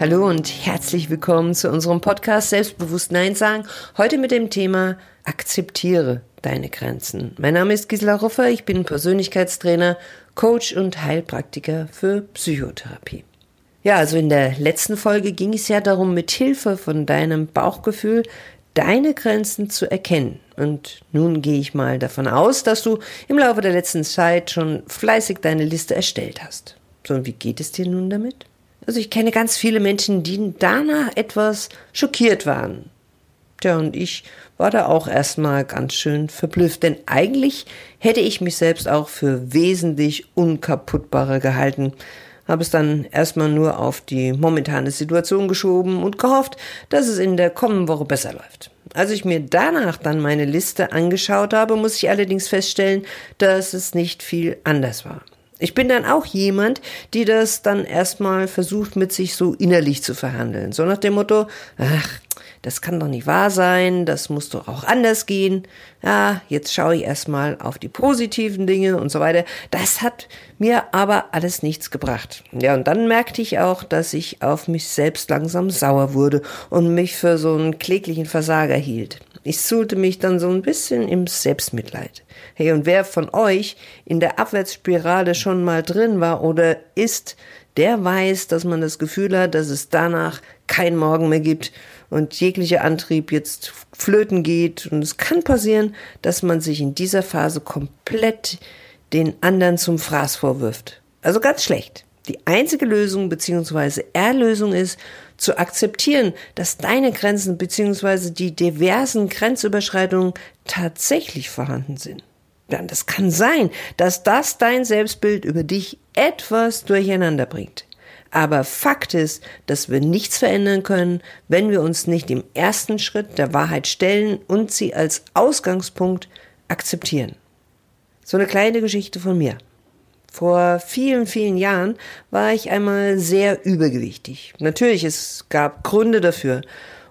Hallo und herzlich willkommen zu unserem Podcast Selbstbewusst Nein sagen. Heute mit dem Thema Akzeptiere deine Grenzen. Mein Name ist Gisela Ruffer, ich bin Persönlichkeitstrainer, Coach und Heilpraktiker für Psychotherapie. Ja, also in der letzten Folge ging es ja darum, mit Hilfe von deinem Bauchgefühl deine Grenzen zu erkennen. Und nun gehe ich mal davon aus, dass du im Laufe der letzten Zeit schon fleißig deine Liste erstellt hast. So, und wie geht es dir nun damit? Also ich kenne ganz viele Menschen, die danach etwas schockiert waren. Tja, und ich war da auch erstmal ganz schön verblüfft, denn eigentlich hätte ich mich selbst auch für wesentlich unkaputtbarer gehalten, habe es dann erstmal nur auf die momentane Situation geschoben und gehofft, dass es in der kommenden Woche besser läuft. Als ich mir danach dann meine Liste angeschaut habe, muss ich allerdings feststellen, dass es nicht viel anders war. Ich bin dann auch jemand, die das dann erstmal versucht, mit sich so innerlich zu verhandeln. So nach dem Motto, ach, das kann doch nicht wahr sein, das muss doch auch anders gehen. Ja, jetzt schaue ich erstmal auf die positiven Dinge und so weiter. Das hat mir aber alles nichts gebracht. Ja, und dann merkte ich auch, dass ich auf mich selbst langsam sauer wurde und mich für so einen kläglichen Versager hielt. Ich suhlte mich dann so ein bisschen im Selbstmitleid. Hey, und wer von euch in der Abwärtsspirale schon mal drin war oder ist, der weiß, dass man das Gefühl hat, dass es danach kein Morgen mehr gibt und jeglicher Antrieb jetzt flöten geht. Und es kann passieren, dass man sich in dieser Phase komplett den anderen zum Fraß vorwirft. Also ganz schlecht. Die einzige Lösung bzw. Erlösung ist, zu akzeptieren, dass deine Grenzen bzw. die diversen Grenzüberschreitungen tatsächlich vorhanden sind. Ja, das kann sein, dass das dein Selbstbild über dich etwas durcheinander bringt. Aber Fakt ist, dass wir nichts verändern können, wenn wir uns nicht im ersten Schritt der Wahrheit stellen und sie als Ausgangspunkt akzeptieren. So eine kleine Geschichte von mir. Vor vielen, vielen Jahren war ich einmal sehr übergewichtig. Natürlich, es gab Gründe dafür.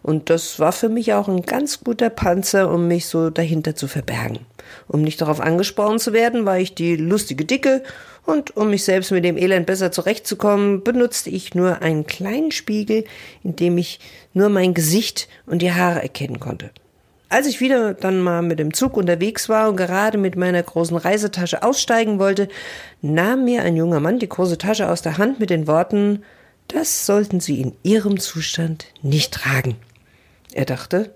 Und das war für mich auch ein ganz guter Panzer, um mich so dahinter zu verbergen. Um nicht darauf angesprochen zu werden, war ich die lustige Dicke und um mich selbst mit dem Elend besser zurechtzukommen, benutzte ich nur einen kleinen Spiegel, in dem ich nur mein Gesicht und die Haare erkennen konnte. Als ich wieder dann mal mit dem Zug unterwegs war und gerade mit meiner großen Reisetasche aussteigen wollte, nahm mir ein junger Mann die große Tasche aus der Hand mit den Worten, das sollten Sie in Ihrem Zustand nicht tragen. Er dachte,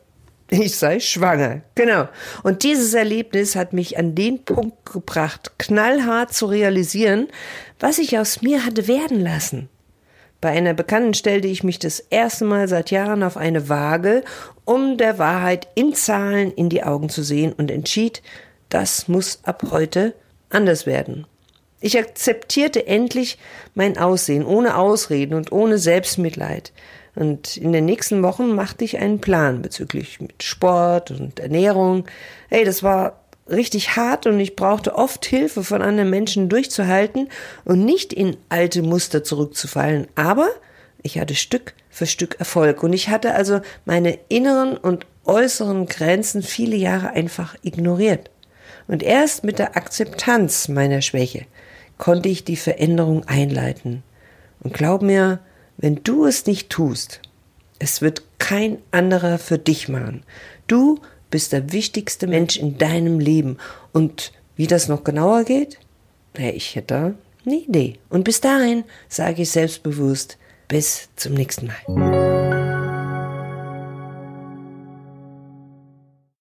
ich sei schwanger. Genau. Und dieses Erlebnis hat mich an den Punkt gebracht, knallhart zu realisieren, was ich aus mir hatte werden lassen. Bei einer Bekannten stellte ich mich das erste Mal seit Jahren auf eine Waage, um der Wahrheit in Zahlen in die Augen zu sehen und entschied, das muss ab heute anders werden. Ich akzeptierte endlich mein Aussehen ohne Ausreden und ohne Selbstmitleid. Und in den nächsten Wochen machte ich einen Plan bezüglich mit Sport und Ernährung. Ey, das war richtig hart und ich brauchte oft Hilfe von anderen Menschen durchzuhalten und nicht in alte Muster zurückzufallen. Aber ich hatte Stück für Stück Erfolg und ich hatte also meine inneren und äußeren Grenzen viele Jahre einfach ignoriert. Und erst mit der Akzeptanz meiner Schwäche konnte ich die Veränderung einleiten. Und glaub mir, wenn du es nicht tust, es wird kein anderer für dich machen. Du bist der wichtigste Mensch in deinem Leben. Und wie das noch genauer geht? Naja, ich hätte eine Idee. Und bis dahin sage ich selbstbewusst, bis zum nächsten Mal.